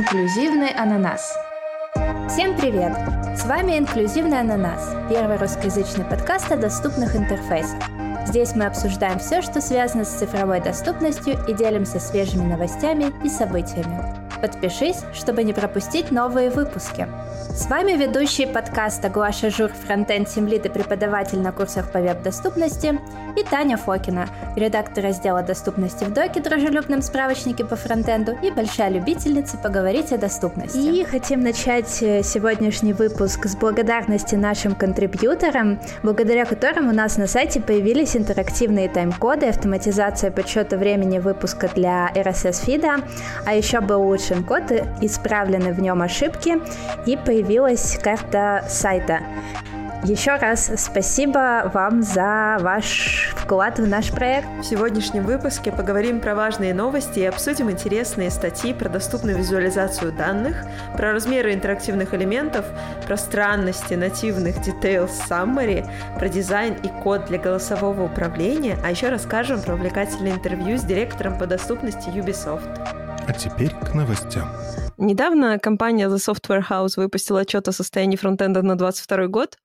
Инклюзивный ананас. Всем привет! С вами Инклюзивный ананас, первый русскоязычный подкаст о доступных интерфейсах. Здесь мы обсуждаем все, что связано с цифровой доступностью и делимся свежими новостями и событиями. Подпишись, чтобы не пропустить новые выпуски. С вами ведущий подкаста Гуаша Жур, фронтенд Тимлит и преподаватель на курсах по веб-доступности, и Таня Фокина, редактор раздела доступности в Доке, дружелюбном справочнике по фронтенду и большая любительница поговорить о доступности. И хотим начать э, сегодняшний выпуск с благодарности нашим контрибьюторам, благодаря которым у нас на сайте появились интерактивные тайм-коды, автоматизация подсчета времени выпуска для RSS-фида, а еще был улучшен код, исправлены в нем ошибки и появилась карта сайта. Еще раз спасибо вам за ваш вклад в наш проект. В сегодняшнем выпуске поговорим про важные новости и обсудим интересные статьи про доступную визуализацию данных, про размеры интерактивных элементов, про странности нативных Details Summary, про дизайн и код для голосового управления, а еще расскажем про увлекательное интервью с директором по доступности Ubisoft. А теперь к новостям. Недавно компания The Software House выпустила отчет о состоянии фронтенда на 2022 год.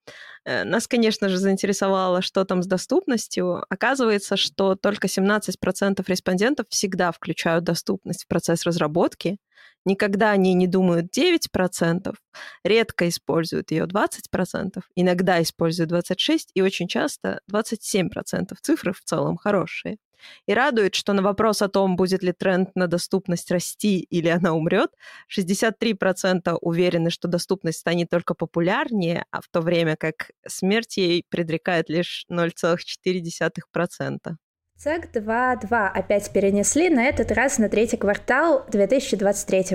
Э, нас, конечно же, заинтересовало, что там с доступностью. Оказывается, что только 17% респондентов всегда включают доступность в процесс разработки. Никогда они не думают 9%, редко используют ее 20%, иногда используют 26% и очень часто 27%. Цифры в целом хорошие. И радует, что на вопрос о том, будет ли тренд на доступность расти или она умрет, 63% уверены, что доступность станет только популярнее, а в то время как смерть ей предрекает лишь 0,4%. ЦЕК 2.2 опять перенесли, на этот раз на третий квартал 2023.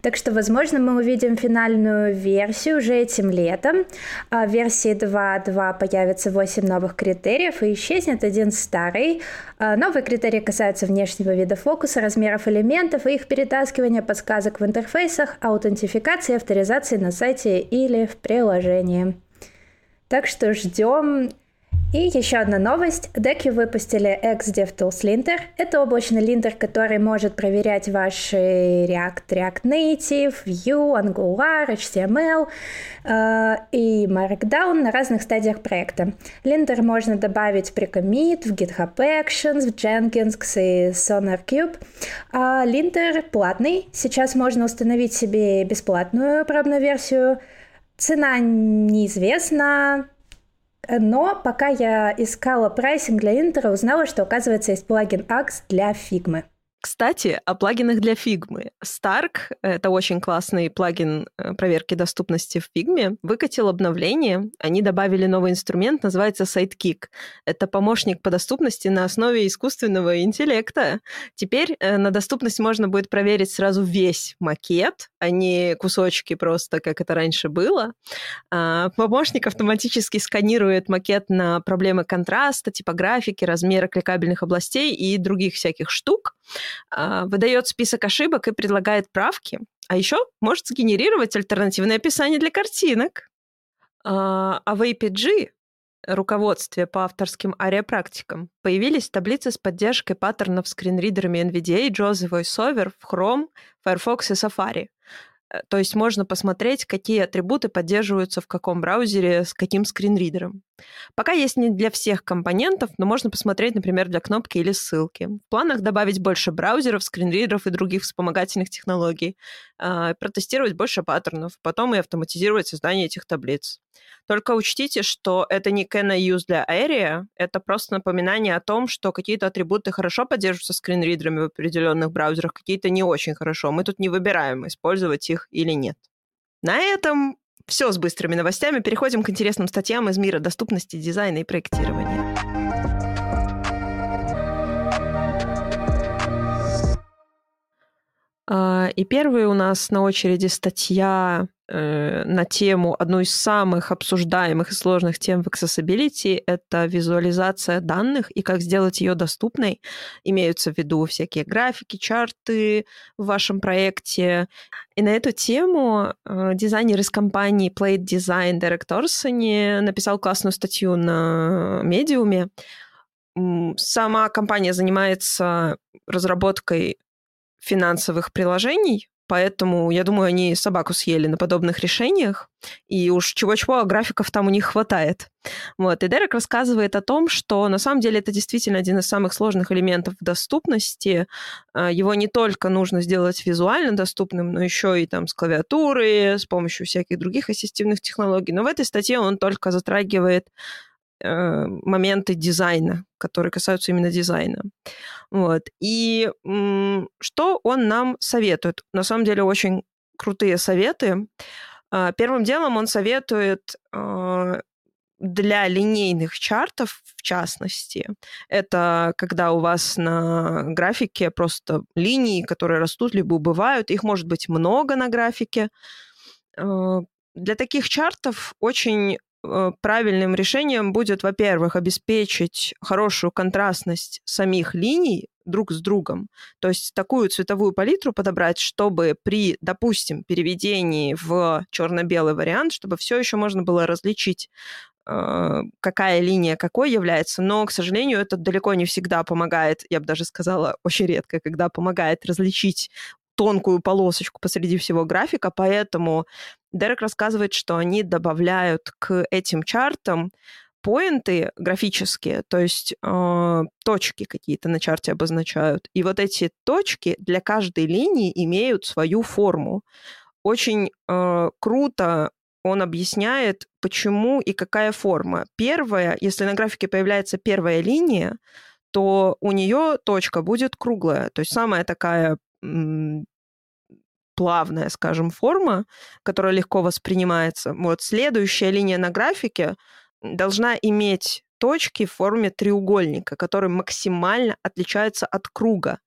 Так что, возможно, мы увидим финальную версию уже этим летом. А в версии 2.2 появится 8 новых критериев и исчезнет один старый. А новые критерии касаются внешнего вида фокуса, размеров элементов и их перетаскивания, подсказок в интерфейсах, аутентификации, авторизации на сайте или в приложении. Так что ждем и еще одна новость. Деки выпустили XDevTools Linter. Это облачный линтер, который может проверять ваши React, React Native, Vue, Angular, HTML э, и Markdown на разных стадиях проекта. Линтер можно добавить при commit, в GitHub Actions, в Jenkins и SonarCube. А линтер платный. Сейчас можно установить себе бесплатную пробную версию. Цена неизвестна, но пока я искала прайсинг для Интера, узнала, что, оказывается, есть плагин Axe для фигмы. Кстати, о плагинах для Figma. Stark, это очень классный плагин э, проверки доступности в Figma, выкатил обновление. Они добавили новый инструмент, называется Sidekick. Это помощник по доступности на основе искусственного интеллекта. Теперь э, на доступность можно будет проверить сразу весь макет, а не кусочки просто, как это раньше было. А, помощник автоматически сканирует макет на проблемы контраста, типографики, размера кликабельных областей и других всяких штук. А, выдает список ошибок и предлагает правки, а еще может сгенерировать альтернативное описание для картинок. А, а в APG руководстве по авторским ариапрактикам появились таблицы с поддержкой паттернов скринридерами NVDA, JAWS и VoiceOver в Chrome, Firefox и Safari. Э, то есть можно посмотреть, какие атрибуты поддерживаются в каком браузере с каким скринридером. Пока есть не для всех компонентов, но можно посмотреть, например, для кнопки или ссылки. В планах добавить больше браузеров, скринридеров и других вспомогательных технологий, э, протестировать больше паттернов, потом и автоматизировать создание этих таблиц. Только учтите, что это не can I use для Area, это просто напоминание о том, что какие-то атрибуты хорошо поддерживаются скринридерами в определенных браузерах, какие-то не очень хорошо. Мы тут не выбираем, использовать их или нет. На этом все с быстрыми новостями. Переходим к интересным статьям из мира доступности, дизайна и проектирования. А, и первый у нас на очереди статья э, на тему одной из самых обсуждаемых и сложных тем в accessibility — это визуализация данных и как сделать ее доступной. Имеются в виду всякие графики, чарты в вашем проекте. И на эту тему э, дизайнер из компании Plate Design Дерек Торсони написал классную статью на медиуме. Сама компания занимается разработкой финансовых приложений Поэтому, я думаю, они собаку съели на подобных решениях. И уж чего-чего, а графиков там у них хватает. Вот. И Дерек рассказывает о том, что на самом деле это действительно один из самых сложных элементов доступности. А, его не только нужно сделать визуально доступным, но еще и там с клавиатуры, с помощью всяких других ассистивных технологий. Но в этой статье он только затрагивает моменты дизайна, которые касаются именно дизайна. Вот. И что он нам советует? На самом деле очень крутые советы. Э, первым делом он советует э, для линейных чартов, в частности, это когда у вас на графике просто линии, которые растут либо убывают, их может быть много на графике. Э, для таких чартов очень Э, правильным решением будет, во-первых, обеспечить хорошую контрастность самих линий друг с другом. То есть такую цветовую палитру подобрать, чтобы при, допустим, переведении в черно-белый вариант, чтобы все еще можно было различить э, какая линия какой является, но, к сожалению, это далеко не всегда помогает, я бы даже сказала, очень редко, когда помогает различить тонкую полосочку посреди всего графика, поэтому Дерек рассказывает, что они добавляют к этим чартам поинты графические, то есть э, точки какие-то на чарте обозначают. И вот эти точки для каждой линии имеют свою форму. Очень э, круто он объясняет, почему и какая форма. Первая, если на графике появляется первая линия, то у нее точка будет круглая. То есть самая такая плавная, скажем, форма, которая легко воспринимается. Вот следующая линия на графике должна иметь точки в форме треугольника, которые максимально отличаются от круга.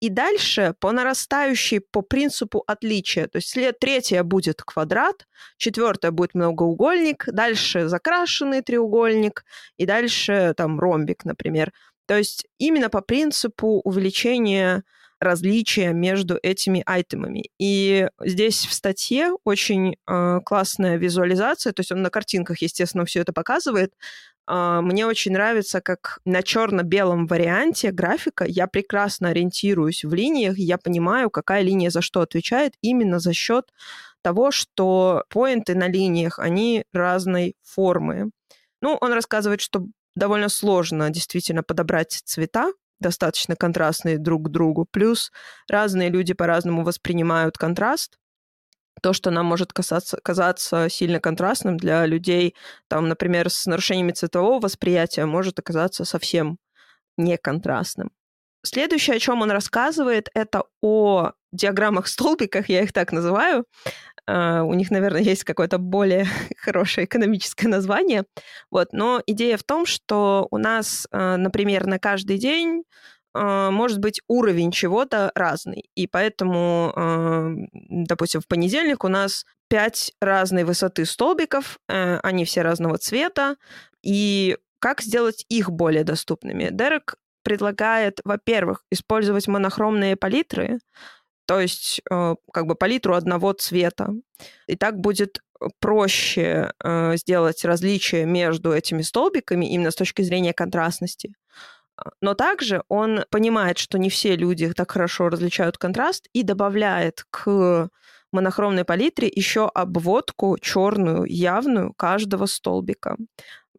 И дальше по нарастающей, по принципу отличия. То есть след, третья будет квадрат, четвертая будет многоугольник, дальше закрашенный треугольник, и дальше там ромбик, например. То есть именно по принципу увеличения различия между этими айтемами. И здесь в статье очень э, классная визуализация, то есть он на картинках, естественно, все это показывает. Э, мне очень нравится, как на черно-белом варианте графика я прекрасно ориентируюсь в линиях, я понимаю, какая линия за что отвечает именно за счет того, что поинты на линиях, они разной формы. Ну, он рассказывает, что довольно сложно действительно подобрать цвета достаточно контрастные друг к другу. Плюс разные люди по-разному воспринимают контраст. То, что нам может касаться, казаться сильно контрастным для людей, там, например, с нарушениями цветового восприятия, может оказаться совсем неконтрастным. Следующее, о чем он рассказывает, это о диаграммах-столбиках, я их так называю. Uh, у них, наверное, есть какое-то более хорошее экономическое название. Вот. Но идея в том, что у нас, uh, например, на каждый день uh, может быть уровень чего-то разный. И поэтому, допустим, в понедельник у нас пять разной высоты столбиков, они все разного цвета. И как сделать их более доступными? Дерек предлагает, во-первых, использовать монохромные палитры, то есть э, как бы палитру одного цвета. И так будет проще э, сделать различие между этими столбиками именно с точки зрения контрастности. Но также он понимает, что не все люди так хорошо различают контраст и добавляет к монохромной палитре еще обводку черную, явную каждого столбика.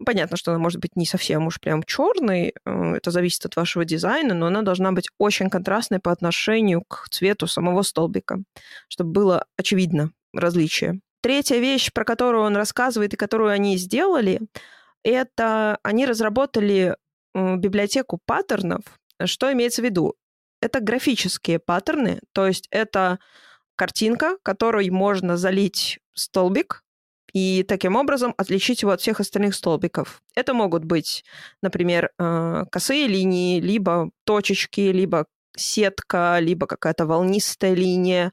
Понятно, что она может быть не совсем уж прям черной, э, это зависит от вашего дизайна, но она должна быть очень контрастной по отношению к цвету самого столбика, чтобы было очевидно различие. Третья вещь, про которую он рассказывает и которую они сделали, это они разработали библиотеку паттернов. Что имеется в виду? Это графические паттерны, то есть это картинка, которой можно залить столбик, и таким образом отличить его от всех остальных столбиков. Это могут быть, например, э, косые линии, либо точечки, либо сетка, либо какая-то волнистая линия.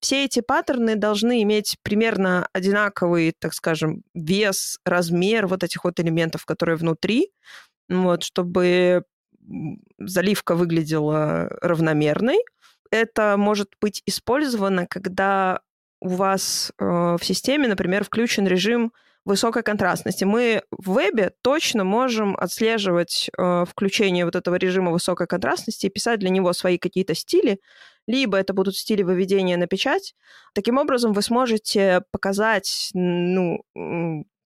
Все эти паттерны должны иметь примерно одинаковый, так скажем, вес, размер вот этих вот элементов, которые внутри, вот, чтобы заливка выглядела равномерной. Это может быть использовано, когда у вас э, в системе, например, включен режим высокой контрастности. Мы в вебе точно можем отслеживать э, включение вот этого режима высокой контрастности и писать для него свои какие-то стили, либо это будут стили выведения на печать. Таким образом, вы сможете показать ну,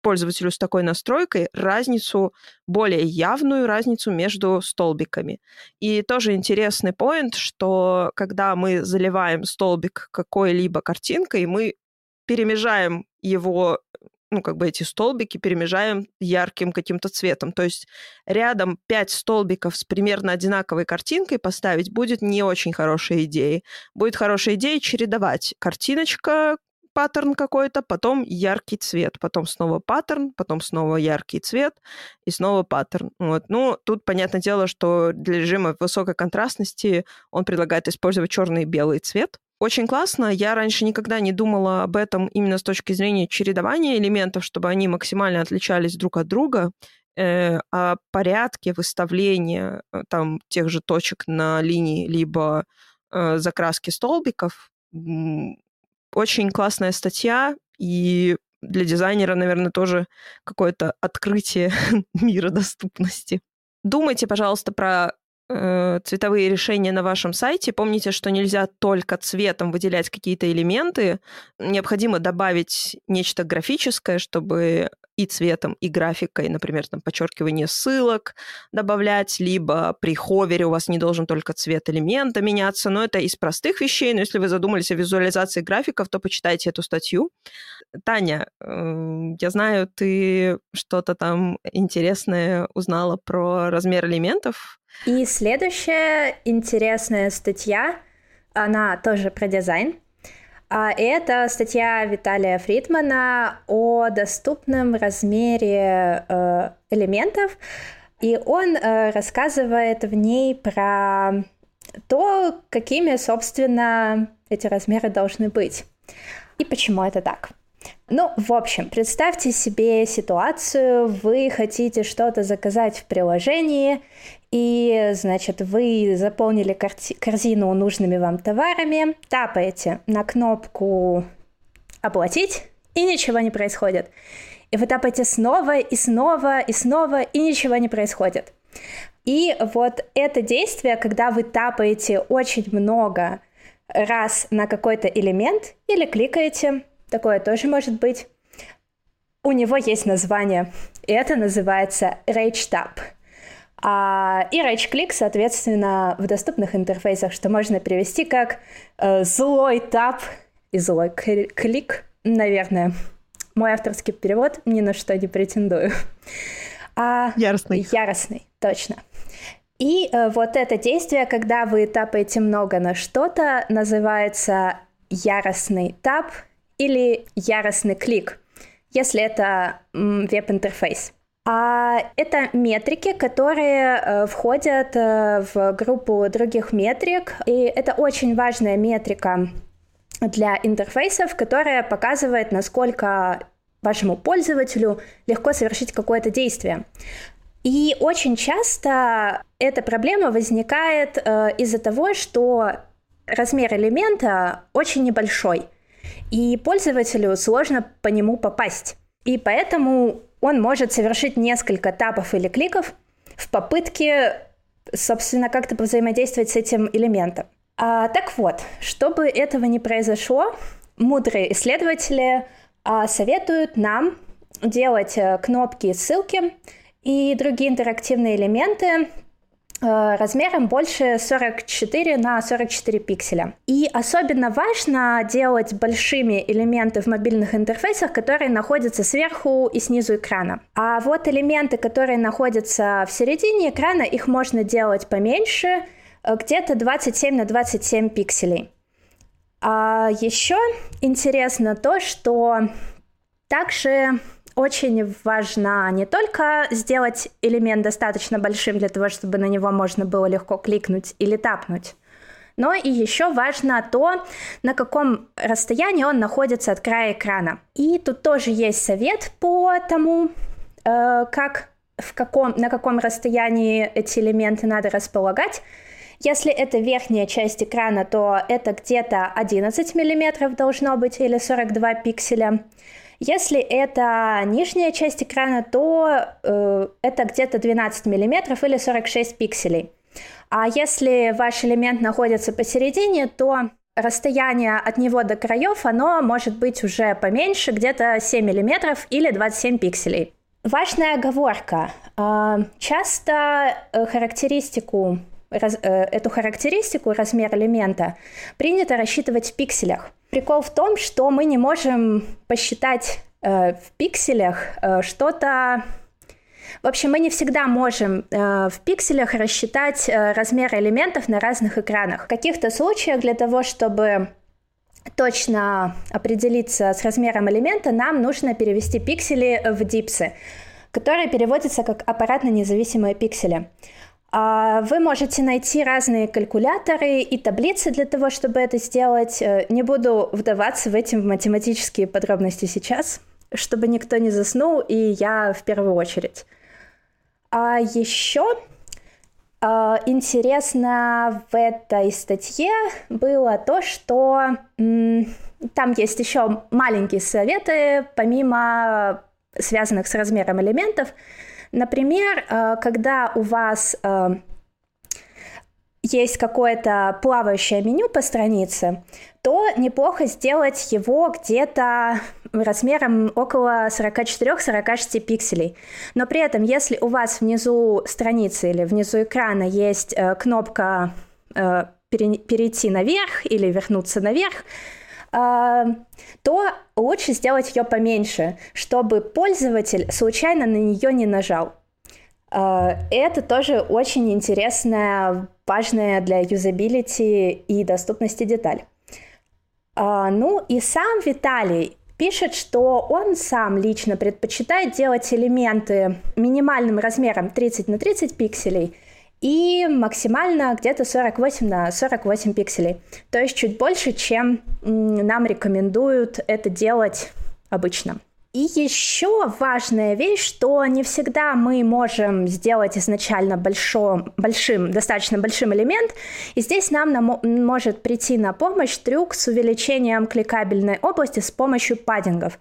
пользователю с такой настройкой разницу, более явную разницу между столбиками. И тоже интересный поинт, что когда мы заливаем столбик какой-либо картинкой, мы перемежаем его ну, как бы эти столбики перемежаем ярким каким-то цветом. То есть рядом пять столбиков с примерно одинаковой картинкой поставить будет не очень хорошей идеей. Будет хорошей идеей чередовать картиночка, паттерн какой-то, потом яркий цвет, потом снова паттерн, потом снова яркий цвет и снова паттерн. Вот. Ну, тут понятное дело, что для режима высокой контрастности он предлагает использовать черный и белый цвет. Очень классно. Я раньше никогда не думала об этом именно с точки зрения чередования элементов, чтобы они максимально отличались друг от друга э, о порядке выставления э, там тех же точек на линии либо э, закраски столбиков очень классная статья, и для дизайнера, наверное, тоже какое-то открытие мира доступности. Думайте, пожалуйста, про э, цветовые решения на вашем сайте. Помните, что нельзя только цветом выделять какие-то элементы. Необходимо добавить нечто графическое, чтобы и цветом, и графикой, например, там подчеркивание ссылок добавлять, либо при ховере у вас не должен только цвет элемента меняться, но это из простых вещей, но если вы задумались о визуализации графиков, то почитайте эту статью. Таня, эм, я знаю, ты что-то там интересное узнала про размер элементов. И следующая интересная статья, она тоже про дизайн. А это статья Виталия Фридмана о доступном размере э, элементов, и он э, рассказывает в ней про то, какими, собственно, эти размеры должны быть и почему это так. Ну, в общем, представьте себе ситуацию, вы хотите что-то заказать в приложении, и, значит, вы заполнили корзину нужными вам товарами, тапаете на кнопку «Оплатить», и ничего не происходит. И вы тапаете снова и снова и снова, и ничего не происходит. И вот это действие, когда вы тапаете очень много раз на какой-то элемент или кликаете, такое тоже может быть, у него есть название, и это называется Rage Tap – а, и right-клик, соответственно, в доступных интерфейсах, что можно перевести как э, злой тап и злой клик, наверное. Мой авторский перевод ни на что не претендую. А, яростный. Яростный, точно. И э, вот это действие, когда вы тапаете много на что-то, называется яростный тап или яростный клик, если это веб-интерфейс. А это метрики, которые э, входят э, в группу других метрик, и это очень важная метрика для интерфейсов, которая показывает, насколько вашему пользователю легко совершить какое-то действие. И очень часто эта проблема возникает э, из-за того, что размер элемента очень небольшой, и пользователю сложно по нему попасть. И поэтому он может совершить несколько тапов или кликов в попытке, собственно, как-то взаимодействовать с этим элементом. А, так вот, чтобы этого не произошло, мудрые исследователи а, советуют нам делать а, кнопки ссылки и другие интерактивные элементы Э, размером больше 44 на 44 пикселя. И особенно важно делать большими элементы в мобильных интерфейсах, которые находятся сверху и снизу экрана. А вот элементы, которые находятся в середине экрана, их можно делать поменьше, э, где-то 27 на 27 пикселей. А еще интересно то, что также очень важно не только сделать элемент достаточно большим для того, чтобы на него можно было легко кликнуть или тапнуть, но и еще важно то, на каком расстоянии он находится от края экрана. И тут тоже есть совет по тому, э, как в каком, на каком расстоянии эти элементы надо располагать. Если это верхняя часть экрана, то это где-то 11 мм должно быть или 42 пикселя. Если это нижняя часть экрана, то э, это где-то 12 мм или 46 пикселей. А если ваш элемент находится посередине, то расстояние от него до краев, оно может быть уже поменьше, где-то 7 мм или 27 пикселей. Важная оговорка. А, часто э, характеристику, э, эту характеристику, размер элемента, принято рассчитывать в пикселях. Прикол в том, что мы не можем посчитать э, в пикселях что-то в общем, мы не всегда можем э, в пикселях рассчитать э, размеры элементов на разных экранах. В каких-то случаях для того, чтобы точно определиться с размером элемента, нам нужно перевести пиксели в дипсы, которые переводятся как аппаратно-независимые пиксели. А вы можете найти разные калькуляторы и таблицы для того, чтобы это сделать. Э, не буду вдаваться в эти математические подробности сейчас, чтобы никто не заснул, и я в первую очередь. А еще а, интересно в этой статье было то, что там есть еще маленькие советы, помимо связанных с размером элементов. Например, а, когда у вас а, есть какое-то плавающее меню по странице, то неплохо сделать его где-то размером около 44-46 пикселей. Но при этом, если у вас внизу страницы или внизу экрана есть э, кнопка э, перейти наверх или вернуться наверх, э, то лучше сделать ее поменьше, чтобы пользователь случайно на нее не нажал. Э, это тоже очень интересная, важная для юзабилити и доступности деталь. Э, ну и сам Виталий пишет, что он сам лично предпочитает делать элементы минимальным размером 30 на 30 пикселей и максимально где-то 48 на 48 пикселей. То есть чуть больше, чем нам рекомендуют это делать обычно. И еще важная вещь, что не всегда мы можем сделать изначально большом, большим, достаточно большим элемент, и здесь нам на, может прийти на помощь трюк с увеличением кликабельной области с помощью паддингов.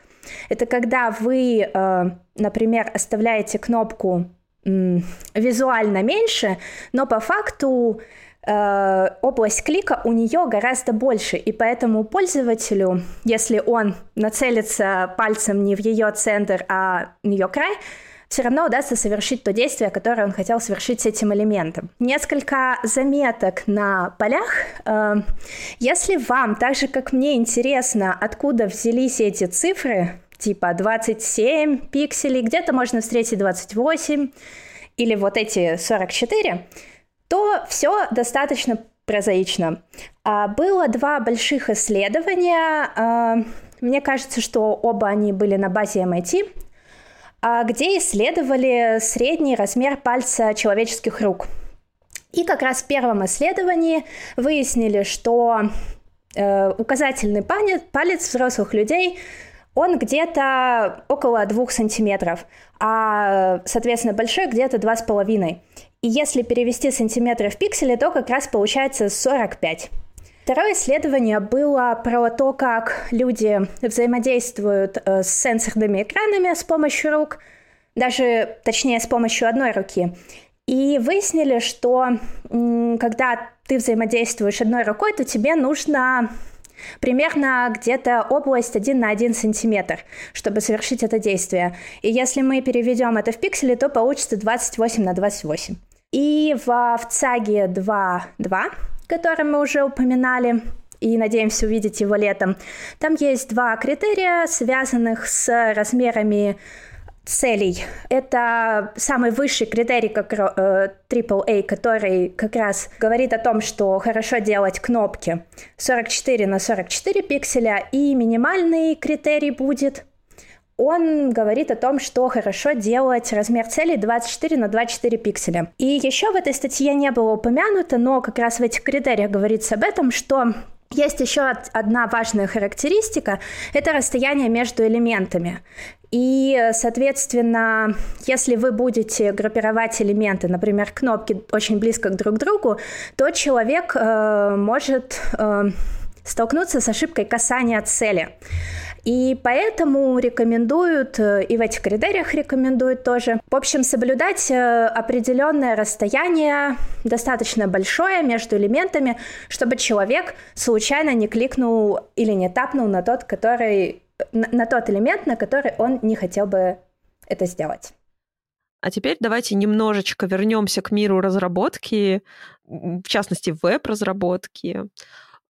Это когда вы, э, например, оставляете кнопку визуально меньше, но по факту Э, область клика у нее гораздо больше, и поэтому пользователю, если он нацелится пальцем не в ее центр, а в ее край, все равно удастся совершить то действие, которое он хотел совершить с этим элементом. Несколько заметок на полях. Э, если вам, так же как мне, интересно, откуда взялись эти цифры, типа 27 пикселей, где-то можно встретить 28, или вот эти 44, то все достаточно прозаично. А, было два больших исследования. А, мне кажется, что оба они были на базе MIT, а, где исследовали средний размер пальца человеческих рук. И как раз в первом исследовании выяснили, что э, указательный палец взрослых людей он где-то около двух сантиметров, а, соответственно, большой где-то два с половиной. И если перевести сантиметры в пиксели, то как раз получается 45. Второе исследование было про то, как люди взаимодействуют э, с сенсорными экранами с помощью рук, даже точнее с помощью одной руки. И выяснили, что когда ты взаимодействуешь одной рукой, то тебе нужно примерно где-то область 1 на 1 сантиметр, чтобы совершить это действие. И если мы переведем это в пиксели, то получится 28 на 28. И в, в ЦАГе 2.2, который мы уже упоминали, и надеемся увидеть его летом, там есть два критерия, связанных с размерами целей. Это самый высший критерий, как э, AAA, который как раз говорит о том, что хорошо делать кнопки 44 на 44 пикселя, и минимальный критерий будет он говорит о том, что хорошо делать размер цели 24 на 24 пикселя. И еще в этой статье не было упомянуто, но как раз в этих критериях говорится об этом, что есть еще одна важная характеристика – это расстояние между элементами. И, соответственно, если вы будете группировать элементы, например, кнопки очень близко друг к другу, то человек э, может э, столкнуться с ошибкой касания цели. И поэтому рекомендуют, э, и в этих критериях рекомендуют тоже, в общем, соблюдать э, определенное расстояние, достаточно большое между элементами, чтобы человек случайно не кликнул или не тапнул на тот, который на, на тот элемент, на который он не хотел бы это сделать. А теперь давайте немножечко вернемся к миру разработки, в частности, веб-разработки.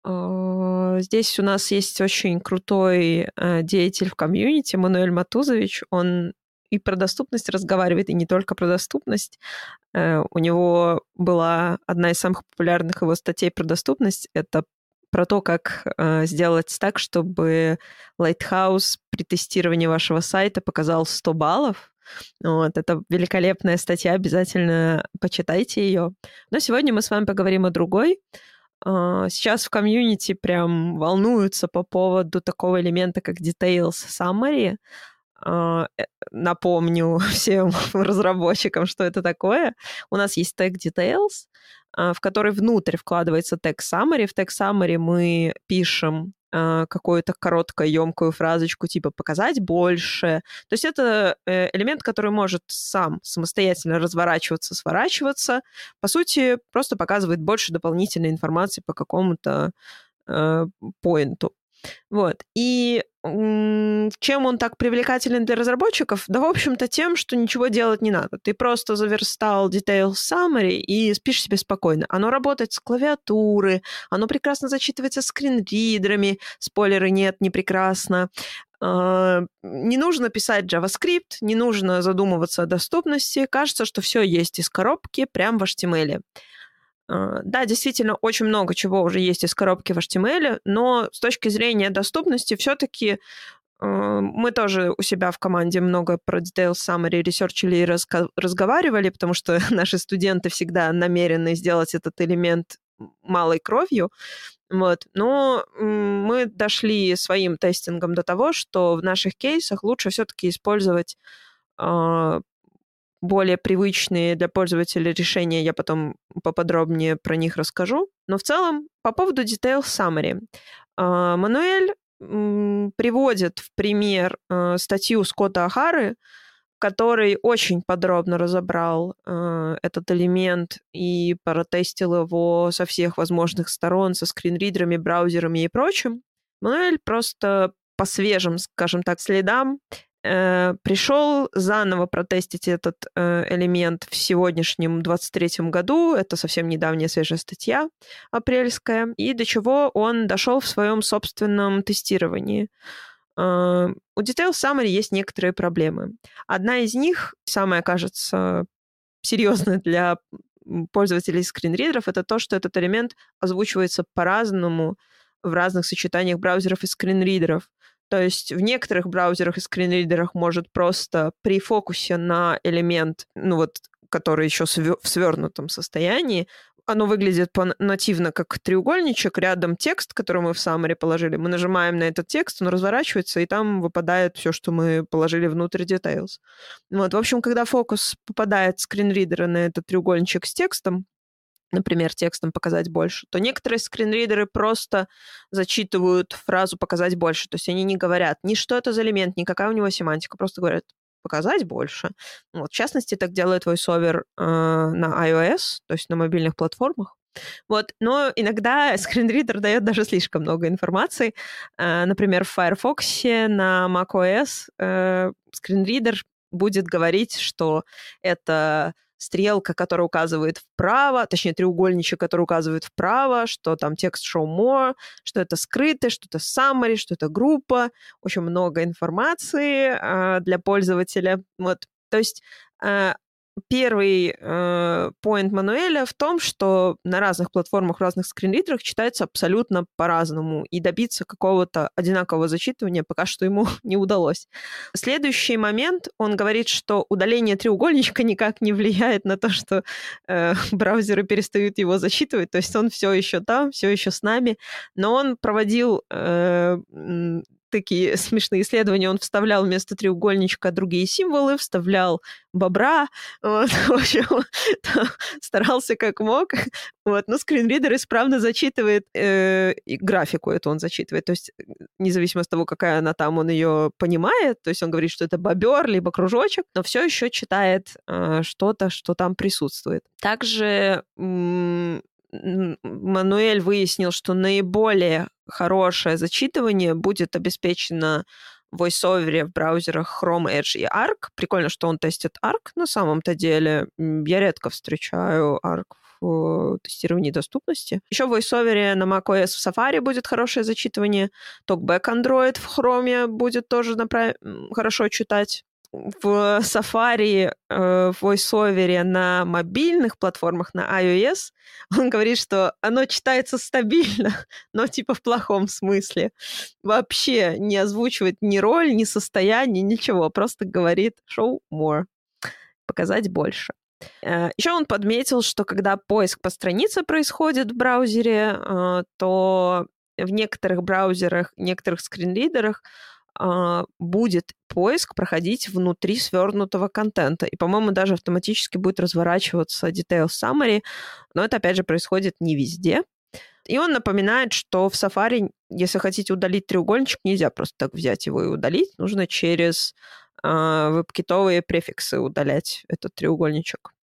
А, здесь у нас есть очень крутой э, деятель в комьюнити, Мануэль Матузович. Он и про доступность разговаривает, и не только про доступность. Э, у него была одна из самых популярных его статей про доступность. Это про то, как э, сделать так, чтобы Lighthouse при тестировании вашего сайта показал 100 баллов, вот, это великолепная статья, обязательно почитайте ее. Но сегодня мы с вами поговорим о другой. А, сейчас в комьюнити прям волнуются по поводу такого элемента, как Details Summary. А, э, напомню всем разработчикам, что это такое. У нас есть тег Details, а, в который внутрь вкладывается тег Summary. В тег Summary мы пишем а, какую-то короткую, емкую фразочку, типа показать больше. То есть это э, элемент, который может сам самостоятельно разворачиваться, сворачиваться. По сути, просто показывает больше дополнительной информации по какому-то э, поинту. Вот. И чем он так привлекателен для разработчиков? Да, в общем-то, тем, что ничего делать не надо. Ты просто заверстал Detail Summary и спишь себе спокойно. Оно работает с клавиатуры, оно прекрасно зачитывается скринридерами, спойлеры нет, не прекрасно. А, не нужно писать JavaScript, не нужно задумываться о доступности. Кажется, что все есть из коробки прямо в HTML. А, да, действительно, очень много чего уже есть из коробки в HTML, но с точки зрения доступности все-таки а, мы тоже у себя в команде много про Detail Summary ресерчили и разго- разговаривали, потому что наши студенты всегда намерены сделать этот элемент малой кровью. Вот. Но мы дошли своим тестингом до того, что в наших кейсах лучше все-таки использовать а, более привычные для пользователя решения, я потом поподробнее про них расскажу. Но в целом, по поводу Detail Summary. А, Мануэль приводит в пример а, статью Скотта Ахары, который очень подробно разобрал э, этот элемент и протестил его со всех возможных сторон, со скринридерами, браузерами и прочим. Мануэль просто по свежим, скажем так, следам э, пришел заново протестить этот э, элемент в сегодняшнем 23-м году. Это совсем недавняя свежая статья апрельская. И до чего он дошел в своем собственном тестировании. Э, у Detail Summary есть некоторые проблемы. Одна из них, самая, кажется, серьезная для пользователей скринридеров, это то, что этот элемент озвучивается по-разному в разных сочетаниях браузеров и скринридеров. То есть в некоторых браузерах и скринридерах может просто при фокусе на элемент, ну вот, который еще в свернутом состоянии, оно выглядит нативно как треугольничек, рядом текст, который мы в summary положили. Мы нажимаем на этот текст, он разворачивается, и там выпадает все, что мы положили внутрь details. Вот, в общем, когда фокус попадает скринридера на этот треугольничек с текстом, например, текстом показать больше, то некоторые скринридеры просто зачитывают фразу «показать больше». То есть они не говорят ни что это за элемент, ни какая у него семантика, просто говорят показать больше. Вот, в частности, так делает VoiceOver э, на iOS, то есть на мобильных платформах. Вот, но иногда скринридер дает даже слишком много информации. Э, например, в Firefox на macOS э, скринридер будет говорить, что это стрелка, которая указывает вправо, точнее, треугольничек, который указывает вправо, что там текст show more, что это скрытый, что это summary, что это группа. Очень много информации э, для пользователя. Вот. То есть э, Первый э, поинт Мануэля в том, что на разных платформах, в разных скринридерах читается абсолютно по-разному, и добиться какого-то одинакового зачитывания пока что ему не удалось. Следующий момент, он говорит, что удаление треугольничка никак не влияет на то, что э, браузеры перестают его зачитывать, то есть он все еще там, все еще с нами, но он проводил э, такие смешные исследования. Он вставлял вместо треугольничка другие символы, вставлял бобра, вот, в общем, старался как мог. Вот, но скринридер исправно зачитывает э, графику эту он зачитывает. То есть независимо от того, какая она там, он ее понимает. То есть он говорит, что это бобер, либо кружочек, но все еще читает э, что-то, что там присутствует. Также Мануэль выяснил, что наиболее хорошее зачитывание будет обеспечено в VoiceOver в браузерах Chrome, Edge и Arc. Прикольно, что он тестит Arc на самом-то деле. Я редко встречаю Arc в тестировании доступности. Еще в VoiceOver на macOS в Safari будет хорошее зачитывание. TalkBack Android в Chrome будет тоже направ... хорошо читать в Safari, э, в VoiceOver на мобильных платформах, на iOS, он говорит, что оно читается стабильно, но типа в плохом смысле. Вообще не озвучивает ни роль, ни состояние, ничего. Просто говорит show more. Показать больше. Э, Еще он подметил, что когда поиск по странице происходит в браузере, э, то в некоторых браузерах, некоторых скринридерах будет поиск проходить внутри свернутого контента. И, по-моему, даже автоматически будет разворачиваться Detail Summary, но это, опять же, происходит не везде. И он напоминает, что в Safari, если хотите удалить треугольничек, нельзя просто так взять его и удалить. Нужно через э, веб-китовые префиксы удалять этот треугольничек.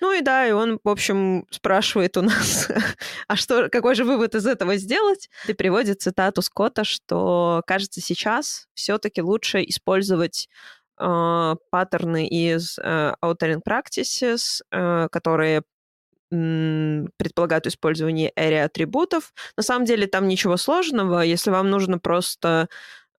Ну и да, и он, в общем, спрашивает у нас, а что, какой же вывод из этого сделать? И приводит цитату Скотта, что, кажется, сейчас все-таки лучше использовать э, паттерны из э, Authoring Practices, э, которые предполагают использование area атрибутов. На самом деле там ничего сложного. Если вам нужно просто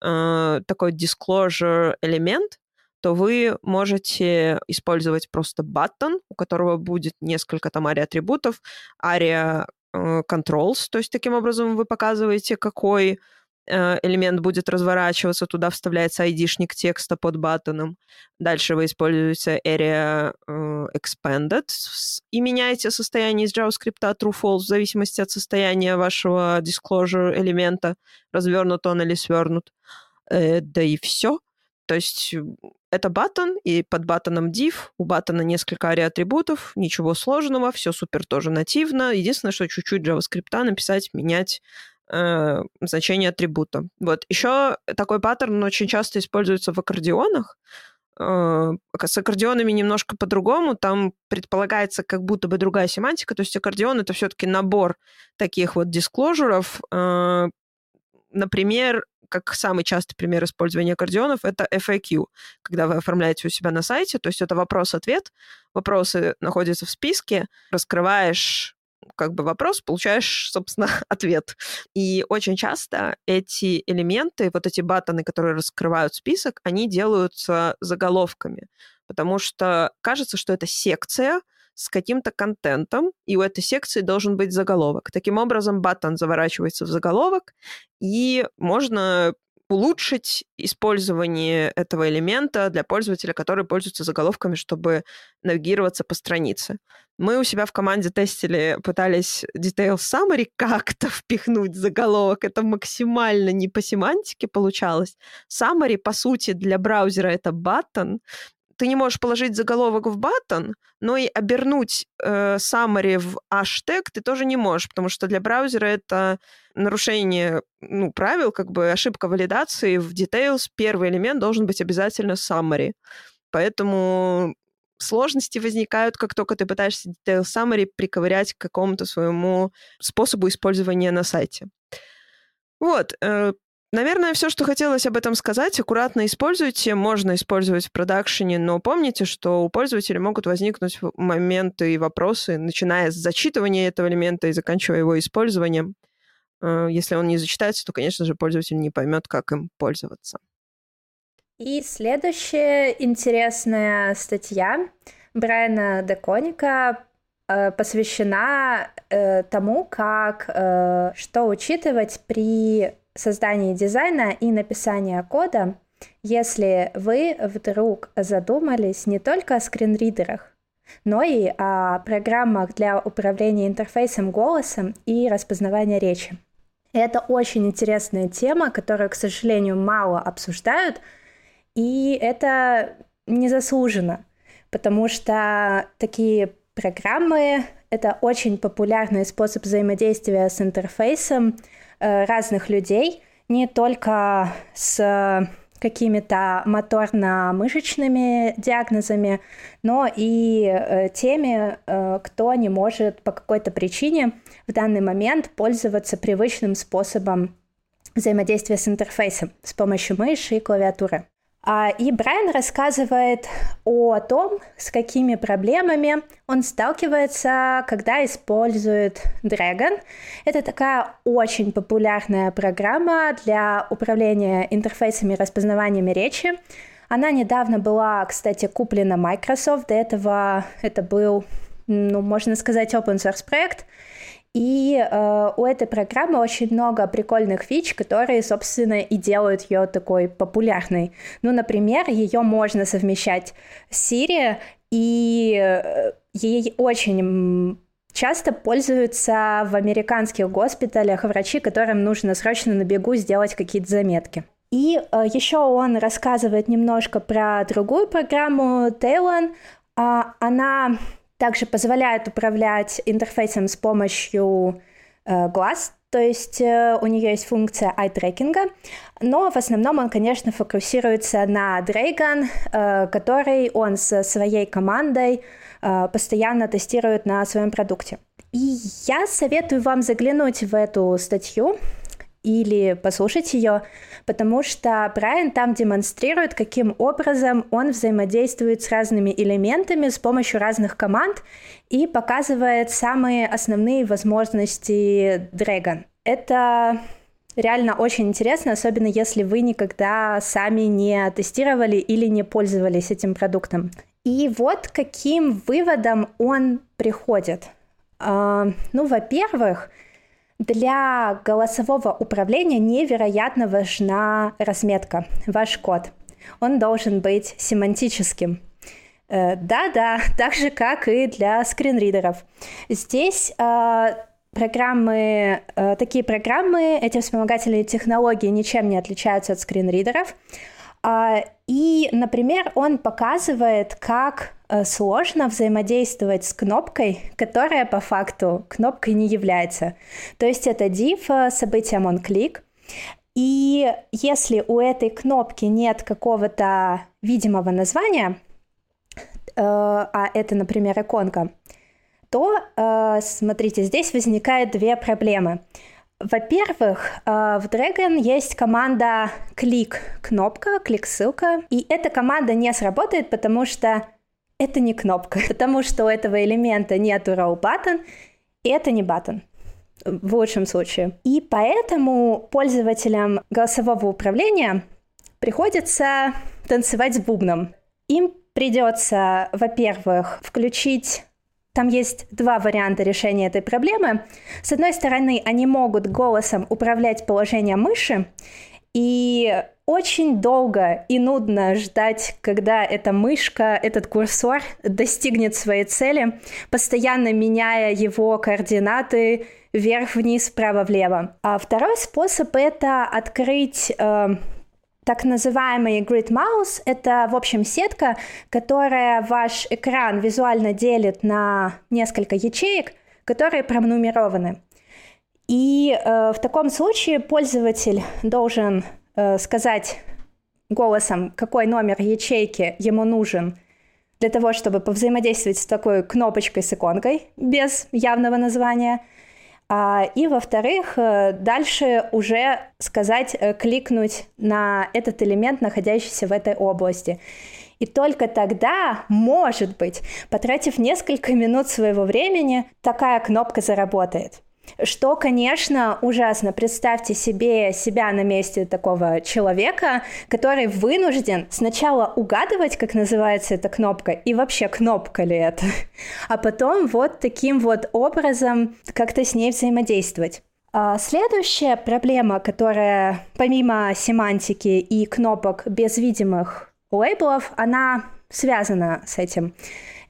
э, такой disclosure элемент, то вы можете использовать просто button, у которого будет несколько там ари-атрибутов, ари э, controls, то есть таким образом вы показываете, какой э, элемент будет разворачиваться, туда вставляется ID-шник текста под баттоном. Дальше вы используете area э, expanded и меняете состояние из JavaScript true-false в зависимости от состояния вашего disclosure элемента, развернут он или свернут. Да и все. То есть это баттон, и под баттоном div, у баттона несколько ари-атрибутов, ничего сложного, все супер тоже нативно. Единственное, что чуть-чуть JavaScript написать, менять э, значение атрибута. Вот. Еще такой паттерн очень часто используется в аккордеонах. Э, с аккордеонами немножко по-другому. Там предполагается как будто бы другая семантика. То есть аккордеон — это все-таки набор таких вот дисклозуров. Э, например, как самый частый пример использования аккордеонов, это FAQ, когда вы оформляете у себя на сайте, то есть это вопрос-ответ, вопросы находятся в списке, раскрываешь как бы вопрос, получаешь, собственно, ответ. И очень часто эти элементы, вот эти баттоны, которые раскрывают список, они делаются заголовками, потому что кажется, что это секция, с каким-то контентом, и у этой секции должен быть заголовок. Таким образом, баттон заворачивается в заголовок, и можно улучшить использование этого элемента для пользователя, который пользуется заголовками, чтобы навигироваться по странице. Мы у себя в команде тестили, пытались Detail Summary как-то впихнуть заголовок. Это максимально не по семантике получалось. Summary, по сути, для браузера это баттон, ты не можешь положить заголовок в баттон, но и обернуть э, summary в hashtag ты тоже не можешь, потому что для браузера это нарушение ну, правил, как бы ошибка валидации в details. Первый элемент должен быть обязательно summary. Поэтому сложности возникают, как только ты пытаешься detail summary приковырять к какому-то своему способу использования на сайте. Вот, э, Наверное, все, что хотелось об этом сказать. Аккуратно используйте. Можно использовать в продакшене, но помните, что у пользователя могут возникнуть моменты и вопросы, начиная с зачитывания этого элемента и заканчивая его использованием. Э, если он не зачитается, то, конечно же, пользователь не поймет, как им пользоваться. И следующая интересная статья Брайана Деконика э, посвящена э, тому, как что учитывать при создании дизайна и написания кода, если вы вдруг задумались не только о скринридерах, но и о программах для управления интерфейсом голосом и распознавания речи. это очень интересная тема, которую, к сожалению, мало обсуждают, и это незаслуженно, потому что такие программы — это очень популярный способ взаимодействия с интерфейсом разных людей, не только с какими-то моторно-мышечными диагнозами, но и э, теми, э, кто не может по какой-то причине в данный момент пользоваться привычным способом взаимодействия с интерфейсом с помощью мыши и клавиатуры. А, и Брайан рассказывает о том, с какими проблемами он сталкивается, когда использует Dragon. Это такая очень популярная программа для управления интерфейсами распознаваниями речи. Она недавно была, кстати, куплена Microsoft. До этого это был, ну, можно сказать, open source проект – и э, у этой программы очень много прикольных фич, которые, собственно, и делают ее такой популярной. Ну, например, ее можно совмещать с Siri, и э, ей очень часто пользуются в американских госпиталях врачи, которым нужно срочно на бегу сделать какие-то заметки. И э, еще он рассказывает немножко про другую программу Tailon. Э, она также позволяет управлять интерфейсом с помощью э, глаз, то есть э, у нее есть функция eye-трекинга, но в основном он, конечно, фокусируется на Dragon, э, который он со своей командой э, постоянно тестирует на своем продукте. И я советую вам заглянуть в эту статью, или послушать ее, потому что Брайан там демонстрирует, каким образом он взаимодействует с разными элементами с помощью разных команд и показывает самые основные возможности Dragon. Это реально очень интересно, особенно если вы никогда сами не тестировали или не пользовались этим продуктом. И вот каким выводом он приходит. Uh, ну, во-первых, для голосового управления невероятно важна разметка, ваш код. Он должен быть семантическим. Э, да-да, так же, как и для скринридеров. Здесь э, программы, э, такие программы, эти вспомогательные технологии ничем не отличаются от скринридеров. А, и, например, он показывает, как сложно взаимодействовать с кнопкой, которая по факту кнопкой не является. То есть это div э, событием он клик, и если у этой кнопки нет какого-то видимого названия, э, а это, например, иконка, то, смотрите, здесь возникает две проблемы. Во-первых, э, в Dragon есть команда клик кнопка, клик ссылка, и эта команда не сработает, потому что это не кнопка, потому что у этого элемента нет row button, и это не button в лучшем случае. И поэтому пользователям голосового управления приходится танцевать с бубном. Им придется, во-первых, включить там есть два варианта решения этой проблемы. С одной стороны, они могут голосом управлять положением мыши, и очень долго и нудно ждать, когда эта мышка, этот курсор достигнет своей цели, постоянно меняя его координаты вверх-вниз, вправо-влево. А второй способ — это открыть э, так называемый grid mouse — это, в общем, сетка, которая ваш экран визуально делит на несколько ячеек, которые пронумерованы. И э, в таком случае пользователь должен э, сказать голосом, какой номер ячейки ему нужен для того, чтобы повзаимодействовать с такой кнопочкой с иконкой без явного названия — а, и, во-вторых, э, дальше уже сказать, э, кликнуть на этот элемент, находящийся в этой области. И только тогда, может быть, потратив несколько минут своего времени, такая кнопка заработает. Что, конечно, ужасно. Представьте себе себя на месте такого человека, который вынужден сначала угадывать, как называется эта кнопка, и вообще кнопка ли это, а потом вот таким вот образом как-то с ней взаимодействовать. А следующая проблема, которая помимо семантики и кнопок без видимых лейблов, она связана с этим.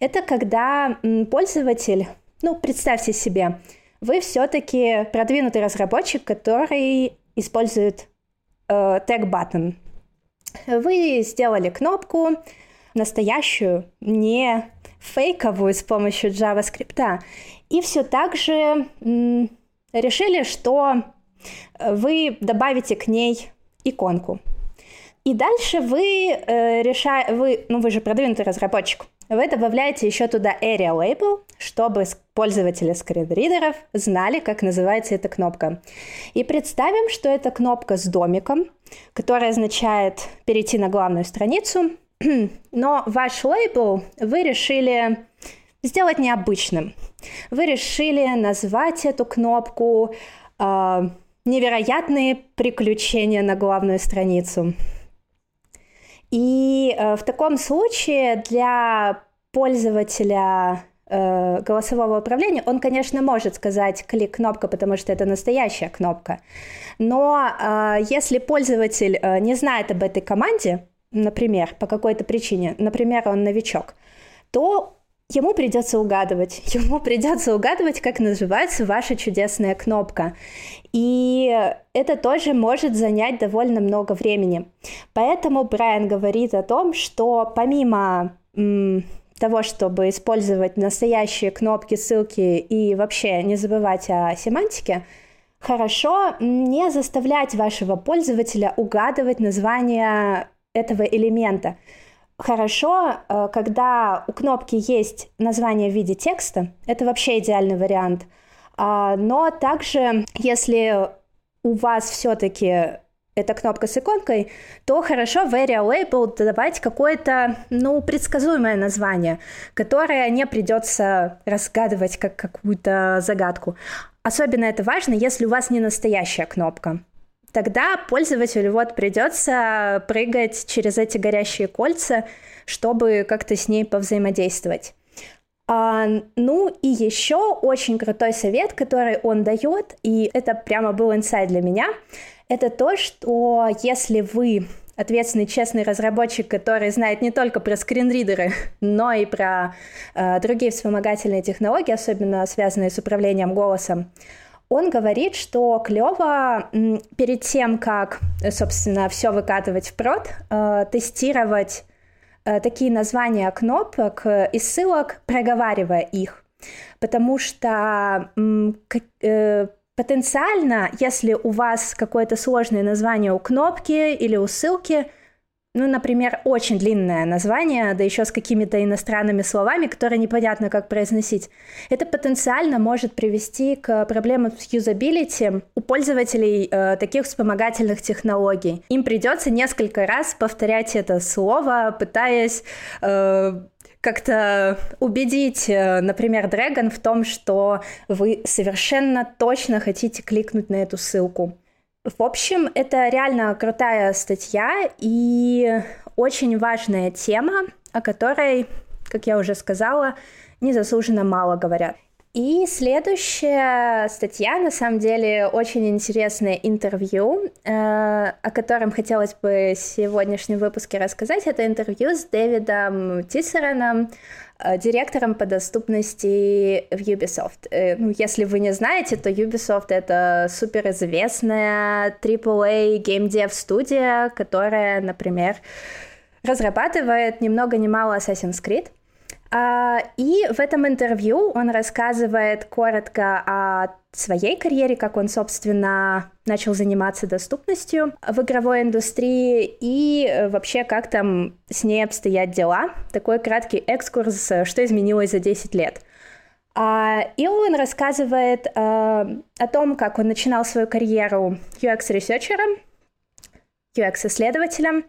Это когда пользователь, ну, представьте себе, вы все-таки продвинутый разработчик, который использует э, тег button. Вы сделали кнопку настоящую, не фейковую с помощью JavaScript, и все так же м, решили, что вы добавите к ней иконку. И дальше вы э, решаете, вы, ну вы же продвинутый разработчик, вы добавляете еще туда area label, чтобы пользователи скринридеров знали, как называется эта кнопка. И представим, что это кнопка с домиком, которая означает перейти на главную страницу, но ваш лейбл вы решили сделать необычным. Вы решили назвать эту кнопку э, «Невероятные приключения на главную страницу». И э, в таком случае для пользователя э, голосового управления он, конечно, может сказать клик кнопка, потому что это настоящая кнопка. Но э, если пользователь э, не знает об этой команде, например, по какой-то причине, например, он новичок, то ему придется угадывать. Ему придется угадывать, как называется ваша чудесная кнопка. И это тоже может занять довольно много времени. Поэтому Брайан говорит о том, что помимо м, того, чтобы использовать настоящие кнопки, ссылки и вообще не забывать о семантике, хорошо не заставлять вашего пользователя угадывать название этого элемента. Хорошо, э, когда у кнопки есть название в виде текста, это вообще идеальный вариант. А, но также, если у вас все-таки эта кнопка с иконкой, то хорошо в Area Label давать какое-то, ну, предсказуемое название, которое не придется разгадывать как какую-то загадку. Особенно это важно, если у вас не настоящая кнопка тогда пользователю вот придется прыгать через эти горящие кольца, чтобы как-то с ней повзаимодействовать. А, ну и еще очень крутой совет, который он дает, и это прямо был инсайт для меня, это то, что если вы ответственный, честный разработчик, который знает не только про скринридеры, но и про э, другие вспомогательные технологии, особенно связанные с управлением голосом, он говорит, что клево перед тем, как, собственно, все выкатывать в прод, э, тестировать э, такие названия кнопок и ссылок, проговаривая их. Потому что э, потенциально, если у вас какое-то сложное название у кнопки или у ссылки, ну, например, очень длинное название, да еще с какими-то иностранными словами, которые непонятно как произносить, это потенциально может привести к проблемам с юзабилити у пользователей э, таких вспомогательных технологий. Им придется несколько раз повторять это слово, пытаясь э, как-то убедить, э, например, Dragon в том, что вы совершенно точно хотите кликнуть на эту ссылку. В общем, это реально крутая статья и очень важная тема, о которой, как я уже сказала, незаслуженно мало говорят. И следующая статья, на самом деле, очень интересное интервью, э, о котором хотелось бы в сегодняшнем выпуске рассказать. Это интервью с Дэвидом Тиссероном, директором по доступности в Ubisoft. Э, ну, если вы не знаете, то Ubisoft — это суперизвестная AAA геймдев студия, которая, например, разрабатывает ни много ни мало Assassin's Creed — и в этом интервью он рассказывает коротко о своей карьере, как он, собственно, начал заниматься доступностью в игровой индустрии и э, вообще, как там с ней обстоят дела. Такой краткий экскурс, что изменилось за 10 лет. А, и он рассказывает э, о том, как он начинал свою карьеру UX-researcher ом, UX-исследователем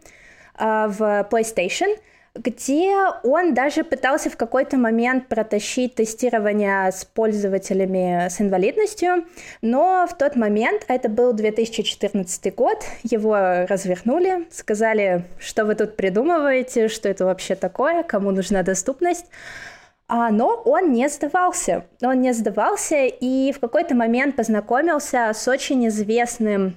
э, в PlayStation — где он даже пытался в какой-то момент протащить тестирование с пользователями с инвалидностью, но в тот момент, это был 2014 год, его развернули, сказали, что вы тут придумываете, что это вообще такое, кому нужна доступность. А, но он не сдавался. Он не сдавался и в какой-то момент познакомился с очень известным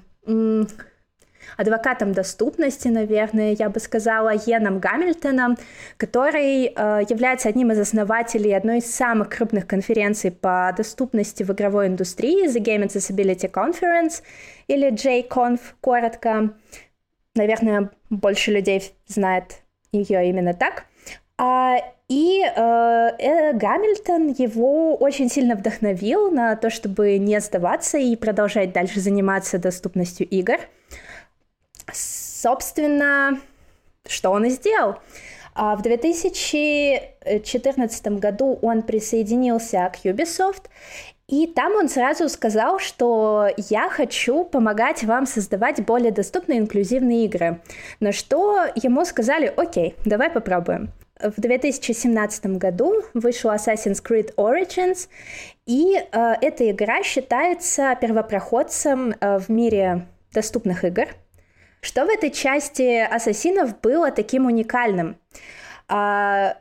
адвокатом доступности, наверное, я бы сказала, Йеном Гамильтоном, который э, является одним из основателей одной из самых крупных конференций по доступности в игровой индустрии, The Game Accessibility Conference, или JConf, коротко. Наверное, больше людей знает ее именно так. А, и э, э, Гамильтон его очень сильно вдохновил на то, чтобы не сдаваться и продолжать дальше заниматься доступностью игр. Собственно, что он и сделал. А в 2014 году он присоединился к Ubisoft, и там он сразу сказал, что я хочу помогать вам создавать более доступные инклюзивные игры. На что ему сказали, окей, давай попробуем. В 2017 году вышел Assassin's Creed Origins, и э, эта игра считается первопроходцем э, в мире доступных игр. Что в этой части ассасинов было таким уникальным? А,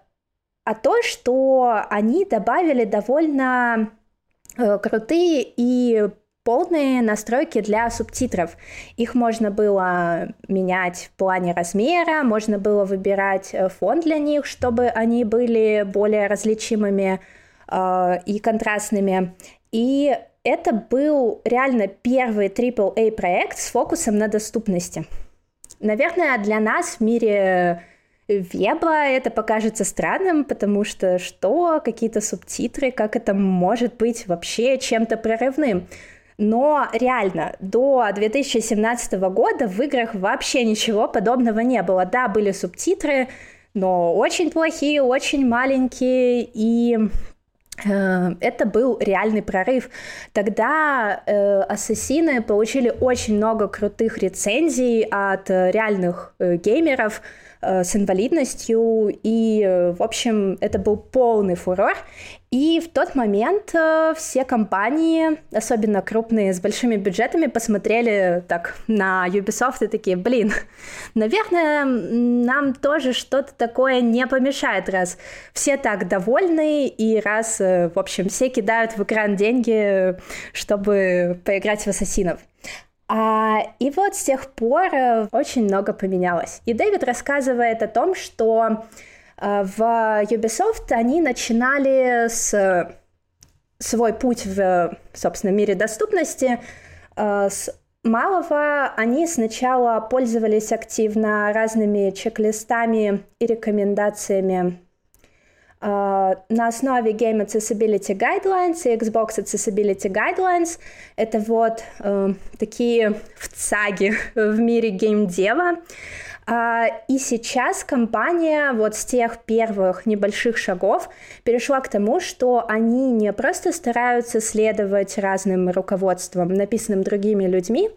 а то, что они добавили довольно э, крутые и полные настройки для субтитров. Их можно было менять в плане размера, можно было выбирать э, фон для них, чтобы они были более различимыми э, и контрастными. И это был реально первый AAA проект с фокусом на доступности. Наверное, для нас в мире веба это покажется странным, потому что что, какие-то субтитры, как это может быть вообще чем-то прорывным? Но реально, до 2017 года в играх вообще ничего подобного не было. Да, были субтитры, но очень плохие, очень маленькие, и это был реальный прорыв. Тогда э, ассасины получили очень много крутых рецензий от реальных э, геймеров, Э, с инвалидностью, и, э, в общем, это был полный фурор. И в тот момент э, все компании, особенно крупные, с большими бюджетами, посмотрели так на Ubisoft и такие, блин, наверное, нам тоже что-то такое не помешает, раз все так довольны, и раз, в общем, все кидают в экран деньги, чтобы поиграть в ассасинов. А, и вот с тех пор э, очень много поменялось. И Дэвид рассказывает о том, что э, в Ubisoft они начинали с свой путь в, собственно, мире доступности э, с малого. Они сначала пользовались активно разными чек-листами и рекомендациями Uh, на основе Game Accessibility Guidelines и Xbox Accessibility Guidelines. Это вот uh, такие вцаги в мире геймдева. Uh, и сейчас компания вот с тех первых небольших шагов перешла к тому, что они не просто стараются следовать разным руководствам, написанным другими людьми,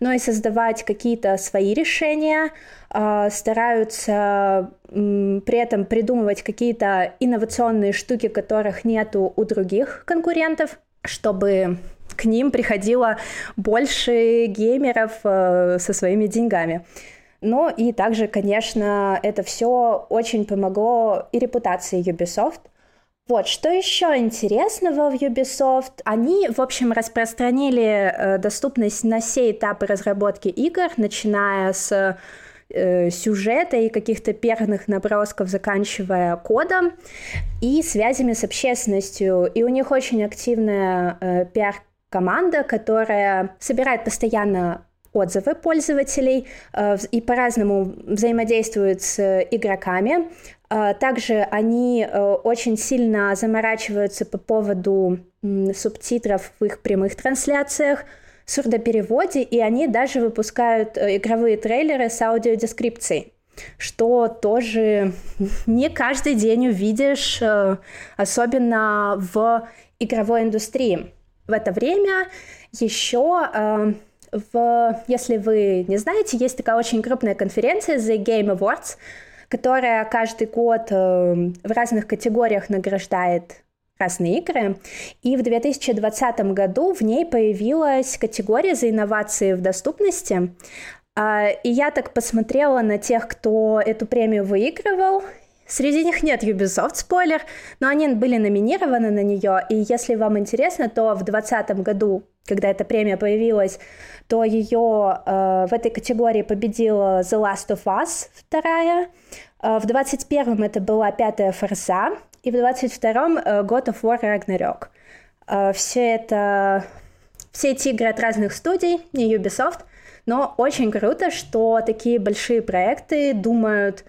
но и создавать какие-то свои решения, а, стараются при этом придумывать какие-то инновационные штуки, которых нету у других конкурентов, чтобы к ним приходило больше геймеров э, со своими деньгами. Ну и также, конечно, это все очень помогло и репутации Ubisoft. Вот, что еще интересного в Ubisoft? Они, в общем, распространили э, доступность на все этапы разработки игр, начиная с э, сюжета и каких-то первых набросков, заканчивая кодом и связями с общественностью. И у них очень активная э, пиар-команда, которая собирает постоянно отзывы пользователей э, и по-разному взаимодействуют с игроками. Э, также они э, очень сильно заморачиваются по поводу субтитров в их прямых трансляциях, сурдопереводе, и они даже выпускают игровые трейлеры с аудиодескрипцией что тоже не каждый день увидишь, особенно в игровой индустрии. В это время еще в, если вы не знаете, есть такая очень крупная конференция The Game Awards, которая каждый год в разных категориях награждает разные игры. И в 2020 году в ней появилась категория за инновации в доступности. А, и я так посмотрела на тех, кто эту премию выигрывал, Среди них нет Ubisoft, спойлер, но они были номинированы на нее, и если вам интересно, то в 2020 году когда эта премия появилась, то ее э, в этой категории победила The Last of Us вторая, э, в 21-м это была пятая Форса, и в 22-м э, God of War Ragnarok. Э, все это... Все эти игры от разных студий, не Ubisoft, но очень круто, что такие большие проекты думают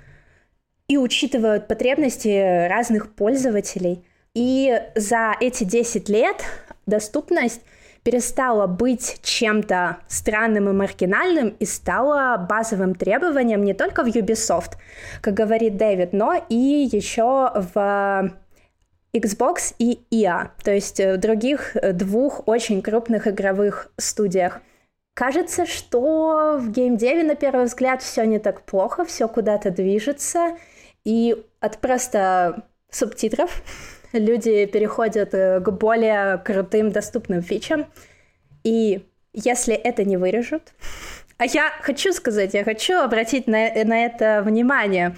и учитывают потребности разных пользователей. И за эти 10 лет доступность перестала быть чем-то странным и маргинальным и стала базовым требованием не только в Ubisoft, как говорит Дэвид, но и еще в Xbox и EA, то есть в других двух очень крупных игровых студиях. Кажется, что в геймдеве на первый взгляд все не так плохо, все куда-то движется, и от просто субтитров люди переходят э, к более крутым доступным фичам. И если это не вырежут, а я хочу сказать, я хочу обратить на, на это внимание.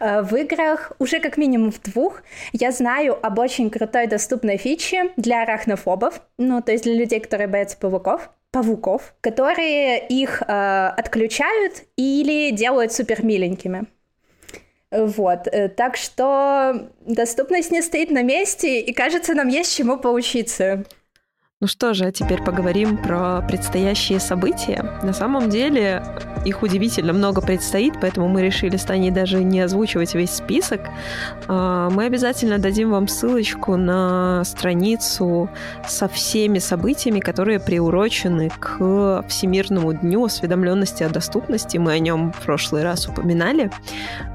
Э, в играх, уже как минимум в двух, я знаю об очень крутой доступной фиче для арахнофобов, ну, то есть для людей, которые боятся пауков, павуков, которые их э, отключают или делают супер миленькими. Вот, э, так что доступность не стоит на месте, и кажется, нам есть чему поучиться. Ну что же, а теперь поговорим про предстоящие события. На самом деле их удивительно много предстоит, поэтому мы решили с Таней даже не озвучивать весь список. А, мы обязательно дадим вам ссылочку на страницу со всеми событиями, которые приурочены к Всемирному дню осведомленности о доступности. Мы о нем в прошлый раз упоминали.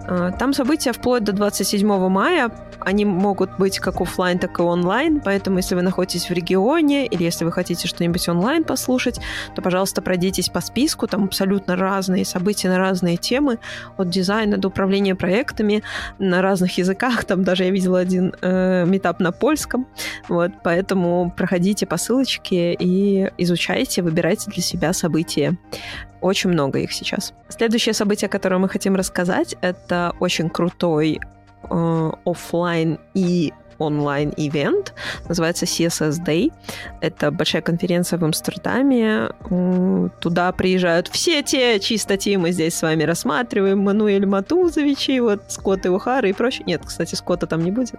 А, там события вплоть до 27 мая. Они могут быть как офлайн, так и онлайн, поэтому если вы находитесь в регионе или если вы хотите что-нибудь онлайн послушать, то, пожалуйста, пройдитесь по списку. Там абсолютно разные события на разные темы, от дизайна до управления проектами на разных языках. Там даже я видела один э, метап на польском. Вот, поэтому проходите по ссылочке и изучайте, выбирайте для себя события. Очень много их сейчас. Следующее событие, которое мы хотим рассказать, это очень крутой э, офлайн и онлайн-ивент, называется CSS Day. Это большая конференция в Амстердаме. Туда приезжают все те чистоти мы здесь с вами рассматриваем. Мануэль Матузович, и вот Скотт и Ухара и прочее. Нет, кстати, Скотта там не будет.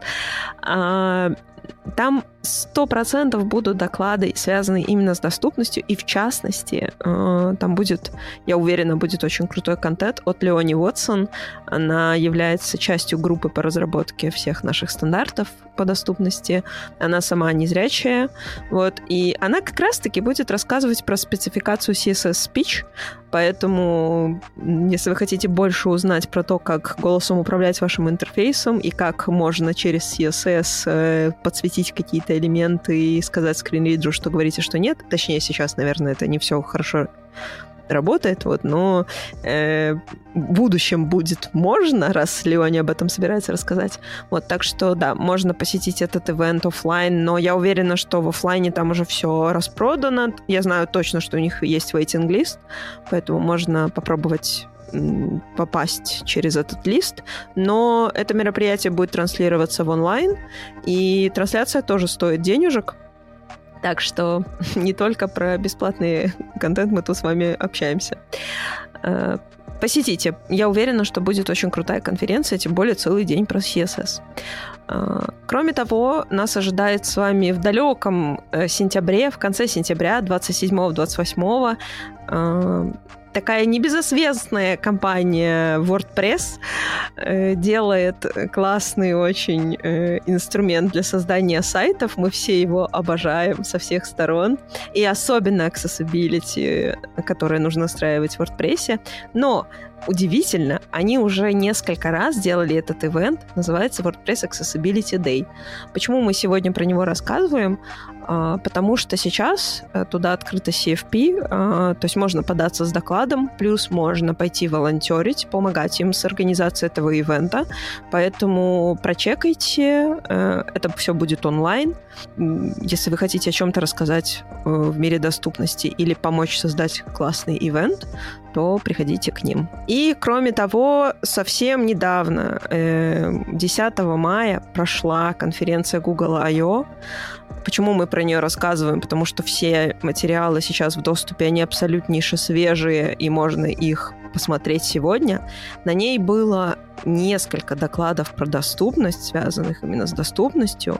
Там сто процентов будут доклады, связанные именно с доступностью, и в частности, э, там будет, я уверена, будет очень крутой контент от Леони Уотсон. Она является частью группы по разработке всех наших стандартов по доступности. Она сама незрячая, вот, и она как раз-таки будет рассказывать про спецификацию CSS Speech, поэтому, если вы хотите больше узнать про то, как голосом управлять вашим интерфейсом и как можно через CSS э, подсветить какие-то элементы и сказать скринридеру, что говорите, что нет. Точнее, сейчас, наверное, это не все хорошо работает, вот, но э, в будущем будет можно, раз Леони об этом собирается рассказать. Вот, так что, да, можно посетить этот ивент офлайн, но я уверена, что в офлайне там уже все распродано. Я знаю точно, что у них есть waiting лист, поэтому можно попробовать попасть через этот лист, но это мероприятие будет транслироваться в онлайн, и трансляция тоже стоит денежек, так что не только про бесплатный контент мы тут с вами общаемся. Э, посетите. Я уверена, что будет очень крутая конференция, тем более целый день про CSS. Э, кроме того, нас ожидает с вами в далеком э, сентябре, в конце сентября, 27-28 такая небезызвестная компания WordPress э, делает классный очень э, инструмент для создания сайтов. Мы все его обожаем со всех сторон. И особенно accessibility, которое нужно настраивать в WordPress. Но удивительно, они уже несколько раз делали этот ивент, называется WordPress Accessibility Day. Почему мы сегодня про него рассказываем? А, потому что сейчас э, туда открыто CFP, а, то есть можно податься с докладом, плюс можно пойти волонтерить, помогать им с организацией этого ивента. Поэтому прочекайте, э, это все будет онлайн. Если вы хотите о чем-то рассказать э, в мире доступности или помочь создать классный ивент, то приходите к ним. И, кроме того, совсем недавно, 10 мая, прошла конференция Google I.O., Почему мы про нее рассказываем? Потому что все материалы сейчас в доступе, они абсолютнейше свежие, и можно их посмотреть сегодня. На ней было несколько докладов про доступность, связанных именно с доступностью.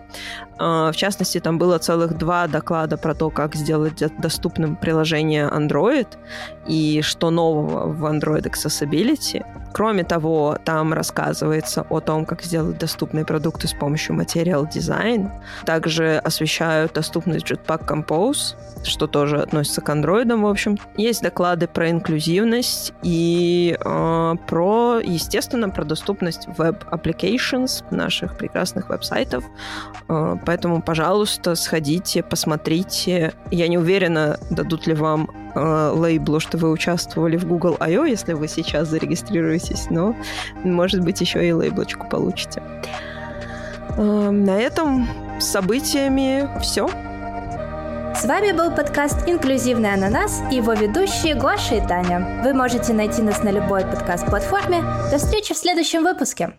А, в частности, там было целых два доклада про то, как сделать доступным приложение Android и что нового в Android Accessibility. Кроме того, там рассказывается о том, как сделать доступные продукты с помощью Material Design. Также освещают доступность Jetpack Compose, что тоже относится к андроидам, в общем. Есть доклады про инклюзивность и э, про, естественно, про доступность веб-applications наших прекрасных веб-сайтов. Э, поэтому, пожалуйста, сходите, посмотрите. Я не уверена, дадут ли вам э, лейблу, что вы участвовали в Google I.O., если вы сейчас зарегистрируетесь, но, может быть, еще и лейблочку получите. Э, на этом с событиями все. С вами был подкаст «Инклюзивный ананас» и его ведущие Гоша и Таня. Вы можете найти нас на любой подкаст-платформе. До встречи в следующем выпуске.